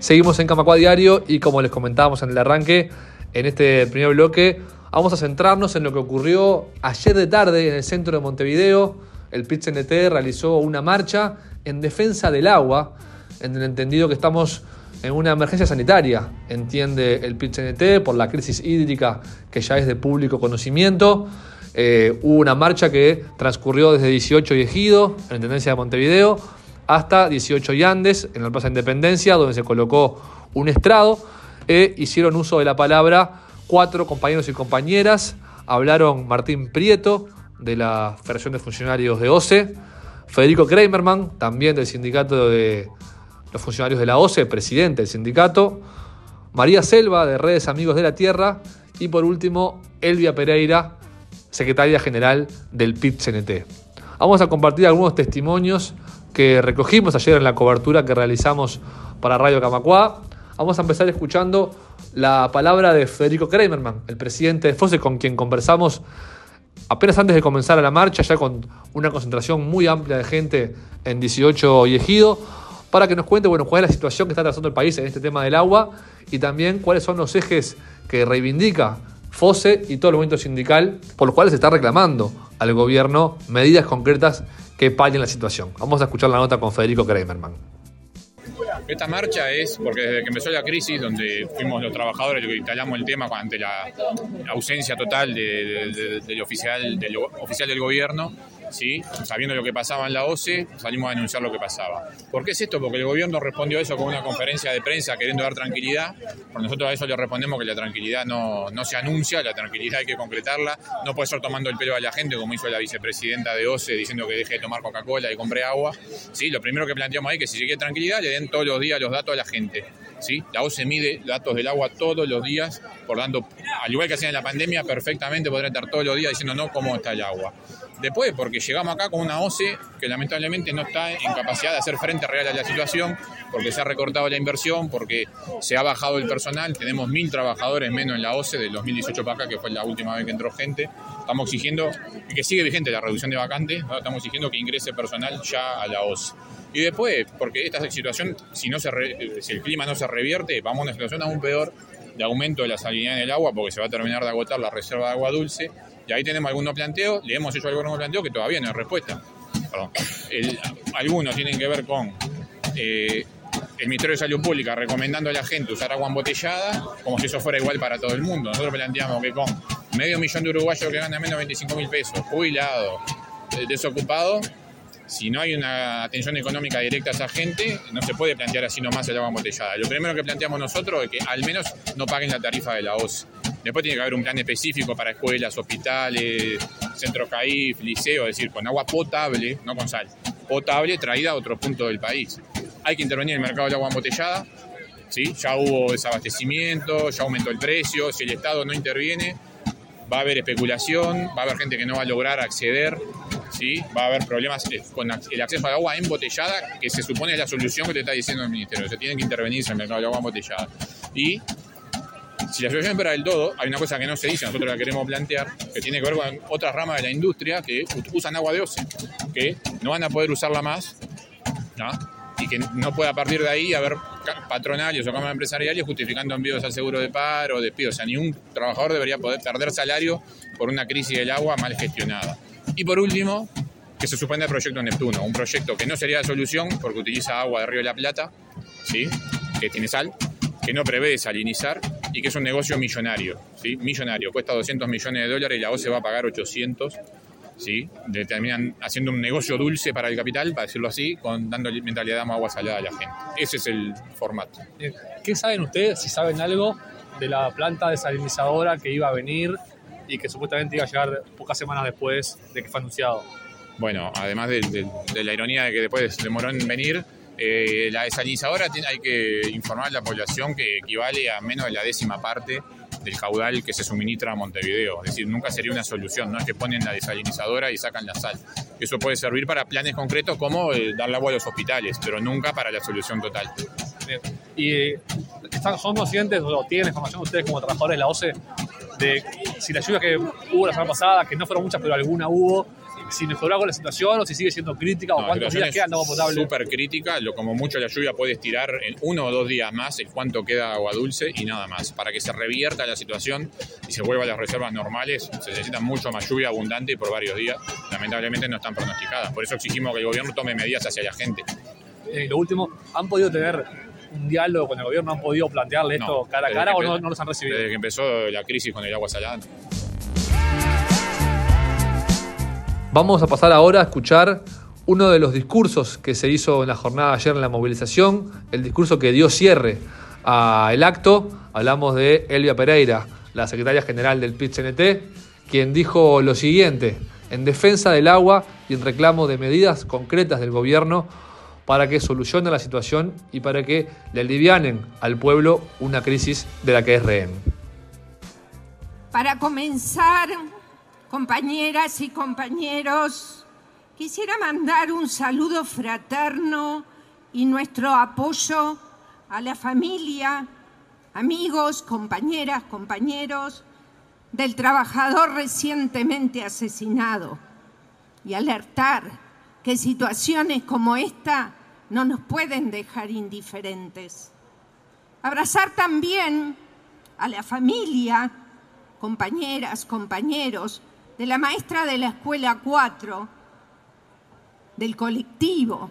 Seguimos en Camacua Diario y como les comentábamos en el arranque, en este primer bloque vamos a centrarnos en lo que ocurrió ayer de tarde en el centro de Montevideo. El pit realizó una marcha en defensa del agua, en el entendido que estamos en una emergencia sanitaria, entiende el pit por la crisis hídrica que ya es de público conocimiento. Eh, hubo una marcha que transcurrió desde 18 y Ejido, en la Intendencia de Montevideo, hasta 18 y Andes, en la Plaza Independencia, donde se colocó un estrado. E hicieron uso de la palabra cuatro compañeros y compañeras. Hablaron Martín Prieto, de la Federación de Funcionarios de OCE, Federico Kramerman, también del Sindicato de los Funcionarios de la OCE, presidente del sindicato, María Selva, de Redes Amigos de la Tierra, y por último, Elvia Pereira, secretaria general del PIT-CNT. Vamos a compartir algunos testimonios que recogimos ayer en la cobertura que realizamos para Radio Camacuá. Vamos a empezar escuchando la palabra de Federico Kramerman, el presidente de FOSE, con quien conversamos apenas antes de comenzar la marcha, ya con una concentración muy amplia de gente en 18 y Ejido, para que nos cuente bueno, cuál es la situación que está trazando el país en este tema del agua y también cuáles son los ejes que reivindica FOSE y todo el movimiento sindical, por los cuales se está reclamando al gobierno medidas concretas que paguen la situación. Vamos a escuchar la nota con Federico Kramerman. Esta marcha es porque desde que empezó la crisis, donde fuimos los trabajadores los que instalamos el tema ante la ausencia total del, oficial, del oficial del gobierno, ¿sí? sabiendo lo que pasaba en la OCE, salimos a denunciar lo que pasaba. ¿Por qué es esto? Porque el gobierno respondió a eso con una conferencia de prensa queriendo dar tranquilidad. Por nosotros a eso le respondemos que la tranquilidad no, no se anuncia, la tranquilidad hay que concretarla. No puede ser tomando el pelo a la gente como hizo la vicepresidenta de OCE diciendo que deje de tomar Coca-Cola y compre agua. ¿sí? Lo primero que planteamos ahí es que si se quiere tranquilidad le den todos los días los datos a la gente. ¿sí? La OCE mide datos del agua todos los días, por tanto, al igual que hacían en la pandemia, perfectamente podrían estar todos los días diciendo no cómo está el agua. Después, porque llegamos acá con una OCE que lamentablemente no está en capacidad de hacer frente real a la situación, porque se ha recortado la inversión, porque se ha bajado el personal, tenemos mil trabajadores menos en la OCE del 2018 para acá, que fue la última vez que entró gente. Estamos exigiendo, y que sigue vigente la reducción de vacantes, estamos exigiendo que ingrese personal ya a la OCE. Y después, porque esta situación, si, no se si el clima no se revierte, vamos a una situación aún peor de aumento de la salinidad del agua, porque se va a terminar de agotar la reserva de agua dulce y ahí tenemos algunos planteos, le hemos hecho algunos planteos que todavía no hay respuesta. algunos tienen que ver con eh, el Ministerio de Salud Pública recomendando a la gente usar agua embotellada, como si eso fuera igual para todo el mundo. Nosotros planteamos que con medio millón de uruguayos que ganan menos de 25 mil pesos, jubilados, eh, desocupados, si no hay una atención económica directa a esa gente, no se puede plantear así nomás el agua embotellada. Lo primero que planteamos nosotros es que al menos no paguen la tarifa de la OCE. Después tiene que haber un plan específico para escuelas, hospitales, centros CAIF, liceos, es decir, con agua potable, no con sal, potable traída a otro punto del país. Hay que intervenir en el mercado del agua embotellada, ¿sí? ya hubo desabastecimiento, ya aumentó el precio, si el Estado no interviene, va a haber especulación, va a haber gente que no va a lograr acceder, ¿sí? va a haber problemas eh, con el acceso al agua embotellada, que se supone es la solución que te está diciendo el Ministerio, se tienen que intervenir en el mercado del agua embotellada. Y si la solución es para el todo, hay una cosa que no se dice, nosotros la queremos plantear, que tiene que ver con otras ramas de la industria que usan agua de OCE, que no van a poder usarla más, y que no pueda partir de ahí haber patronales o cámaras empresariales justificando envíos al seguro de paro o despidos. O sea, ningún trabajador debería poder perder salario por una crisis del agua mal gestionada. Y por último, que se suspenda el proyecto Neptuno, un proyecto que no sería la solución porque utiliza agua de Río de la Plata, ¿sí? que tiene sal, que no prevé desalinizar y que es un negocio millonario, ¿sí? millonario, cuesta 200 millones de dólares y la OCE va a pagar 800, ¿sí? terminan haciendo un negocio dulce para el capital, para decirlo así, con dando mentalidad de agua salada a la gente. Ese es el formato. ¿Qué saben ustedes, si saben algo, de la planta desalinizadora que iba a venir y que supuestamente iba a llegar pocas semanas después de que fue anunciado? Bueno, además de, de la ironía de que después demoró en venir, eh, la desalinizadora hay que informar a la población que equivale a menos de la décima parte del caudal que se suministra a Montevideo. Es decir, nunca sería una solución, no es que ponen la desalinizadora y sacan la sal. Eso puede servir para planes concretos como eh, darle agua a los hospitales, pero nunca para la solución total. ¿Y eh, están, son conscientes o tienen información ustedes como trabajadores de la OCE de si la lluvia que hubo la semana pasada, que no fueron muchas, pero alguna hubo, si mejoró algo la situación o si sigue siendo crítica o cuántos días quedan agua potable. Súper crítica, lo, como mucho la lluvia puede estirar en uno o dos días más el cuánto queda agua dulce y nada más. Para que se revierta la situación y se vuelva a las reservas normales, se necesita mucho más lluvia abundante y por varios días. Lamentablemente no están pronosticadas. Por eso exigimos que el gobierno tome medidas hacia la gente. Eh, lo último, ¿han podido tener un diálogo con el gobierno? ¿Han podido plantearle esto cara a cara o no, no los han recibido? Desde que empezó la crisis con el agua salada. Vamos a pasar ahora a escuchar uno de los discursos que se hizo en la jornada de ayer en la movilización, el discurso que dio cierre al acto. Hablamos de Elvia Pereira, la secretaria general del PIT-CNT, quien dijo lo siguiente, en defensa del agua y en reclamo de medidas concretas del gobierno para que solucione la situación y para que le alivianen al pueblo una crisis de la que es rehén. Para comenzar, compañeras y compañeros, quisiera mandar un saludo fraterno y nuestro apoyo a la familia, amigos, compañeras, compañeros del trabajador recientemente asesinado y alertar que situaciones como esta no nos pueden dejar indiferentes. Abrazar también a la familia, compañeras, compañeros, de la maestra de la escuela 4, del colectivo,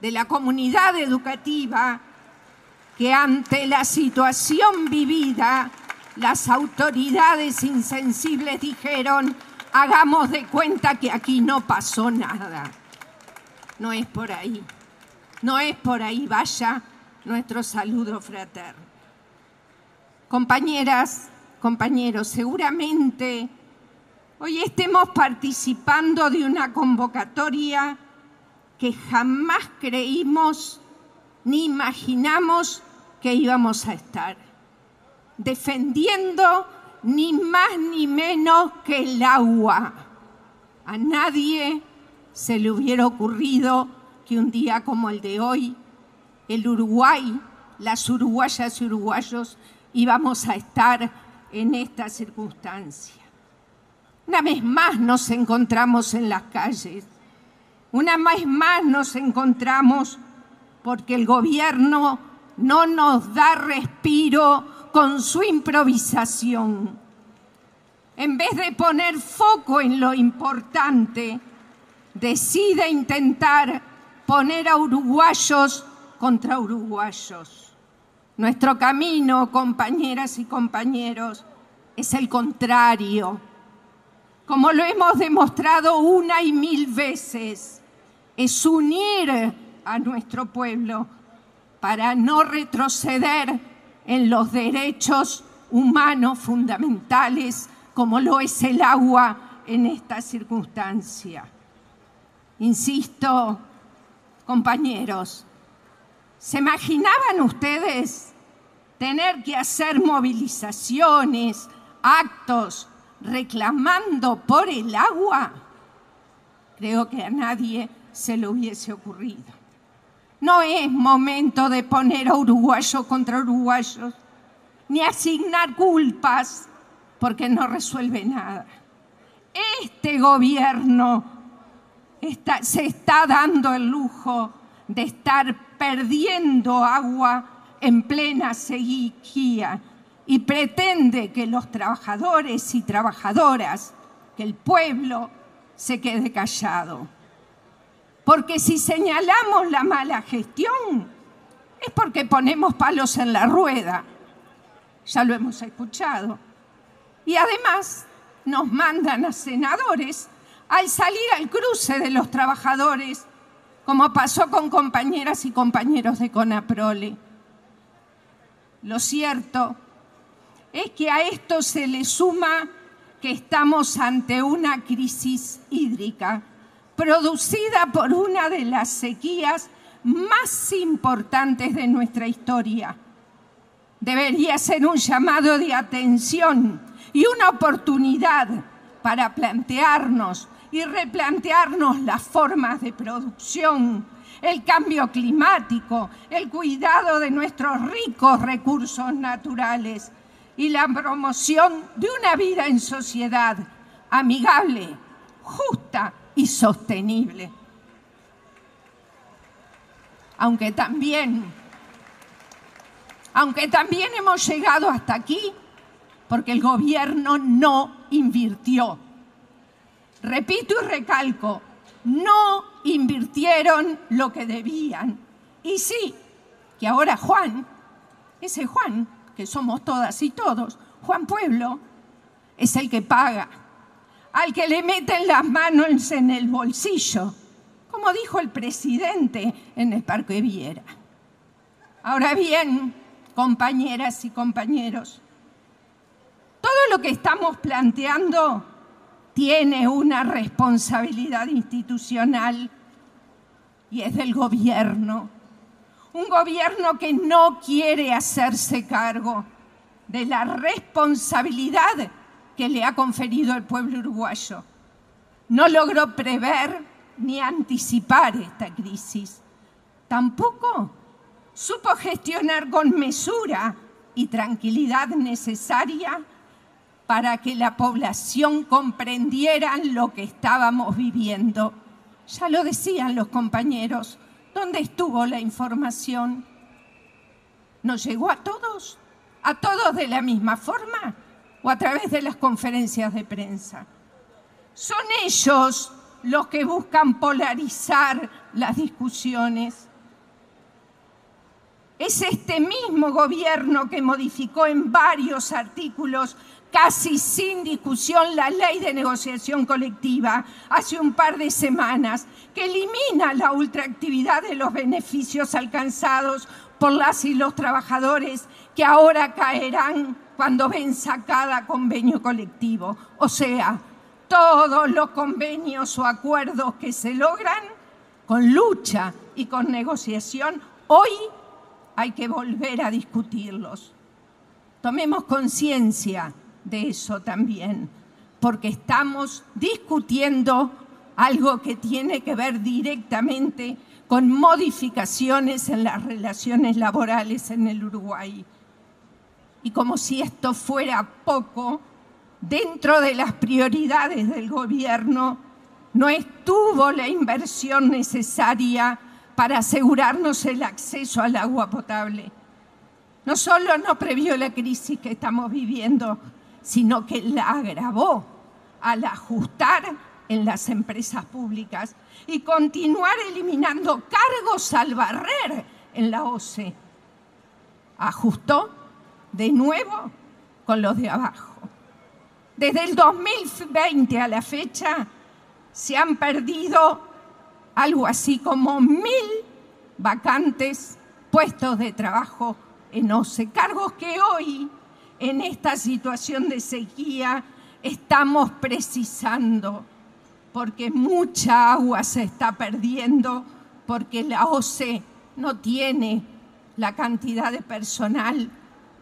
de la comunidad educativa, que ante la situación vivida, las autoridades insensibles dijeron, hagamos de cuenta que aquí no pasó nada. No es por ahí, no es por ahí, vaya nuestro saludo fraterno. Compañeras, compañeros, seguramente hoy estemos participando de una convocatoria que jamás creímos ni imaginamos que íbamos a estar, defendiendo ni más ni menos que el agua. A nadie se le hubiera ocurrido que un día como el de hoy, el Uruguay, las uruguayas y uruguayos íbamos a estar en esta circunstancia. Una vez más nos encontramos en las calles, una vez más nos encontramos porque el gobierno no nos da respiro con su improvisación. En vez de poner foco en lo importante, decide intentar poner a uruguayos contra uruguayos. Nuestro camino, compañeras y compañeros, es el contrario. Como lo hemos demostrado una y mil veces, es unir a nuestro pueblo para no retroceder en los derechos humanos fundamentales como lo es el agua en esta circunstancia. Insisto, compañeros, ¿se imaginaban ustedes tener que hacer movilizaciones, actos, reclamando por el agua? Creo que a nadie se le hubiese ocurrido. No es momento de poner a uruguayos contra uruguayos, ni asignar culpas, porque no resuelve nada. Este gobierno se está dando el lujo de estar perdiendo agua en plena sequía y pretende que los trabajadores y trabajadoras, que el pueblo se quede callado. Porque si señalamos la mala gestión, es porque ponemos palos en la rueda. Ya lo hemos escuchado. Y además nos mandan a senadores al salir al cruce de los trabajadores, como pasó con compañeras y compañeros de Conaprole. Lo cierto es que a esto se le suma que estamos ante una crisis hídrica producida por una de las sequías más importantes de nuestra historia. Debería ser un llamado de atención y una oportunidad para plantearnos y replantearnos las formas de producción, el cambio climático, el cuidado de nuestros ricos recursos naturales y la promoción de una vida en sociedad amigable, justa y sostenible. Aunque también, aunque también hemos llegado hasta aquí porque el gobierno no invirtió. Repito y recalco, no invirtieron lo que debían. Y sí, que ahora Juan, ese Juan, que somos todas y todos, Juan Pueblo, es el que paga, al que le meten las manos en el bolsillo, como dijo el presidente en el Parque Viera. Ahora bien, compañeras y compañeros, todo lo que estamos planteando tiene una responsabilidad institucional y es del gobierno. Un gobierno que no quiere hacerse cargo de la responsabilidad que le ha conferido el pueblo uruguayo. No logró prever ni anticipar esta crisis. Tampoco supo gestionar con mesura y tranquilidad necesaria para que la población comprendiera lo que estábamos viviendo. Ya lo decían los compañeros, ¿dónde estuvo la información? ¿Nos llegó a todos? ¿A todos de la misma forma? o a través de las conferencias de prensa. Son ellos los que buscan polarizar las discusiones. Es este mismo gobierno que modificó en varios artículos, casi sin discusión, la ley de negociación colectiva hace un par de semanas, que elimina la ultraactividad de los beneficios alcanzados por las y los trabajadores que ahora caerán cuando venza cada convenio colectivo. O sea, todos los convenios o acuerdos que se logran con lucha y con negociación, hoy hay que volver a discutirlos. Tomemos conciencia de eso también, porque estamos discutiendo algo que tiene que ver directamente con modificaciones en las relaciones laborales en el Uruguay. Y como si esto fuera poco, dentro de las prioridades del gobierno no estuvo la inversión necesaria para asegurarnos el acceso al agua potable. No solo no previó la crisis que estamos viviendo, sino que la agravó al ajustar en las empresas públicas y continuar eliminando cargos al barrer en la OCE. Ajustó de nuevo con los de abajo. Desde el 2020 a la fecha se han perdido algo así como mil vacantes, puestos de trabajo en OCE, cargos que hoy, en esta situación de sequía, estamos precisando, porque mucha agua se está perdiendo, porque la OCE no tiene la cantidad de personal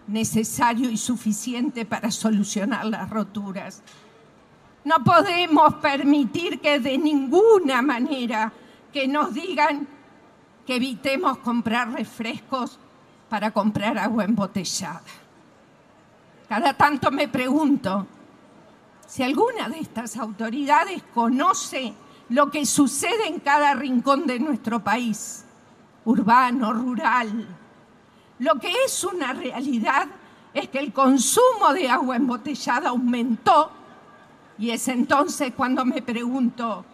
necesario y suficiente para solucionar las roturas. No podemos permitir que de ninguna manera que nos digan que evitemos comprar refrescos para comprar agua embotellada. Cada tanto me pregunto si alguna de estas autoridades conoce lo que sucede en cada rincón de nuestro país, urbano, rural, lo que es una realidad es que el consumo de agua embotellada aumentó y es entonces cuando me pregunto,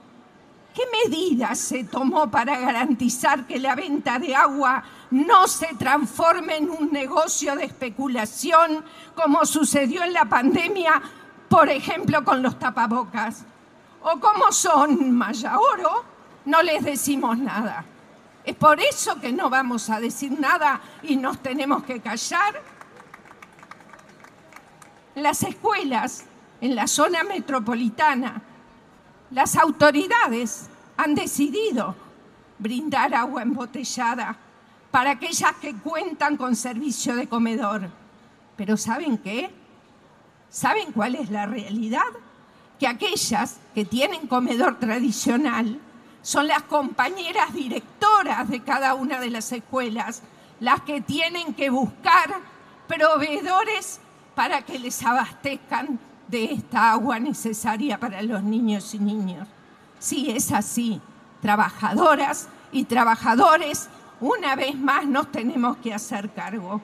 ¿qué medidas se tomó para garantizar que la venta de agua no se transforme en un negocio de especulación como sucedió en la pandemia, por ejemplo, con los tapabocas? O como son Maya Oro, no les decimos nada. Es por eso que no vamos a decir nada y nos tenemos que callar. Las escuelas en la zona metropolitana, las autoridades han decidido brindar agua embotellada para aquellas que cuentan con servicio de comedor. Pero ¿saben qué? ¿Saben cuál es la realidad? Que aquellas que tienen comedor tradicional son las compañeras directoras de cada una de las escuelas las que tienen que buscar proveedores para que les abastezcan de esta agua necesaria para los niños y niñas. Sí, es así. Trabajadoras y trabajadores, una vez más nos tenemos que hacer cargo.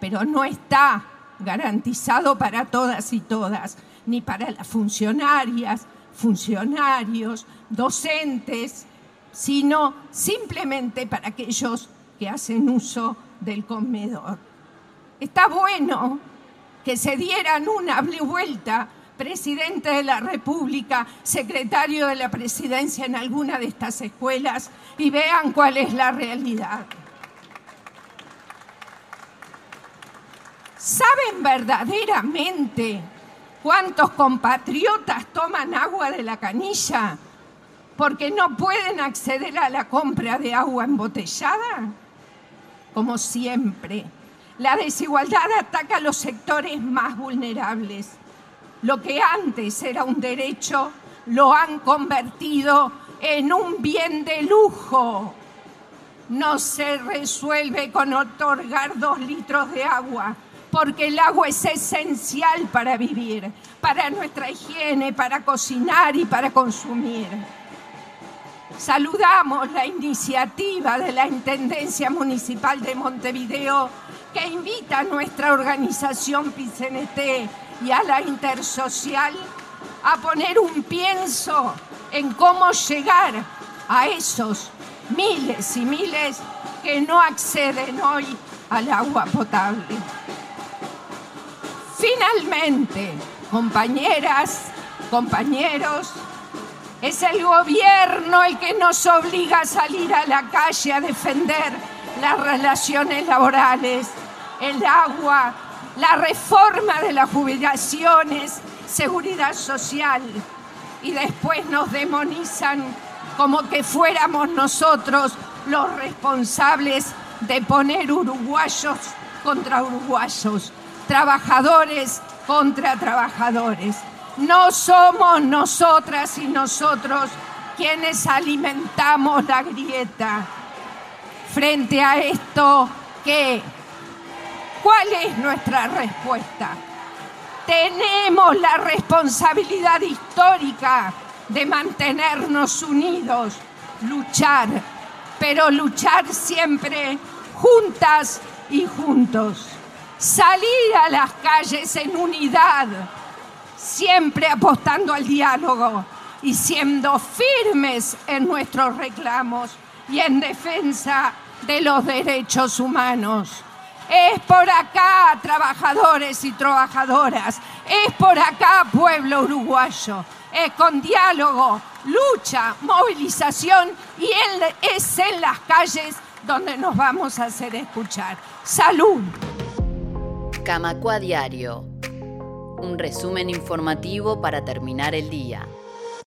Pero no está garantizado para todas y todas, ni para las funcionarias, funcionarios, docentes, sino simplemente para aquellos que hacen uso del comedor. Está bueno que se dieran una vuelta presidente de la República, secretario de la presidencia en alguna de estas escuelas y vean cuál es la realidad. ¿Saben verdaderamente cuántos compatriotas toman agua de la canilla porque no pueden acceder a la compra de agua embotellada? Como siempre, la desigualdad ataca a los sectores más vulnerables. Lo que antes era un derecho lo han convertido en un bien de lujo. No se resuelve con otorgar dos litros de agua, porque el agua es esencial para vivir, para nuestra higiene, para cocinar y para consumir. Saludamos la iniciativa de la Intendencia Municipal de Montevideo que invita a nuestra organización PICNT y a la Intersocial a poner un pienso en cómo llegar a esos miles y miles que no acceden hoy al agua potable. Finalmente, compañeras, compañeros, es el gobierno el que nos obliga a salir a la calle a defender las relaciones laborales, el agua, la reforma de las jubilaciones, seguridad social y después nos demonizan como que fuéramos nosotros los responsables de poner uruguayos contra uruguayos, trabajadores contra trabajadores. No somos nosotras y nosotros quienes alimentamos la grieta. Frente a esto. ¿Cuál es nuestra respuesta? Tenemos la responsabilidad histórica de mantenernos unidos, luchar, pero luchar siempre juntas y juntos. Salir a las calles en unidad siempre apostando al diálogo y siendo firmes en nuestros reclamos y en defensa de los derechos humanos. Es por acá, trabajadores y trabajadoras. Es por acá, pueblo uruguayo. Es con diálogo, lucha, movilización y es en las calles donde nos vamos a hacer escuchar. Salud. Camacua Diario un resumen informativo para terminar el día.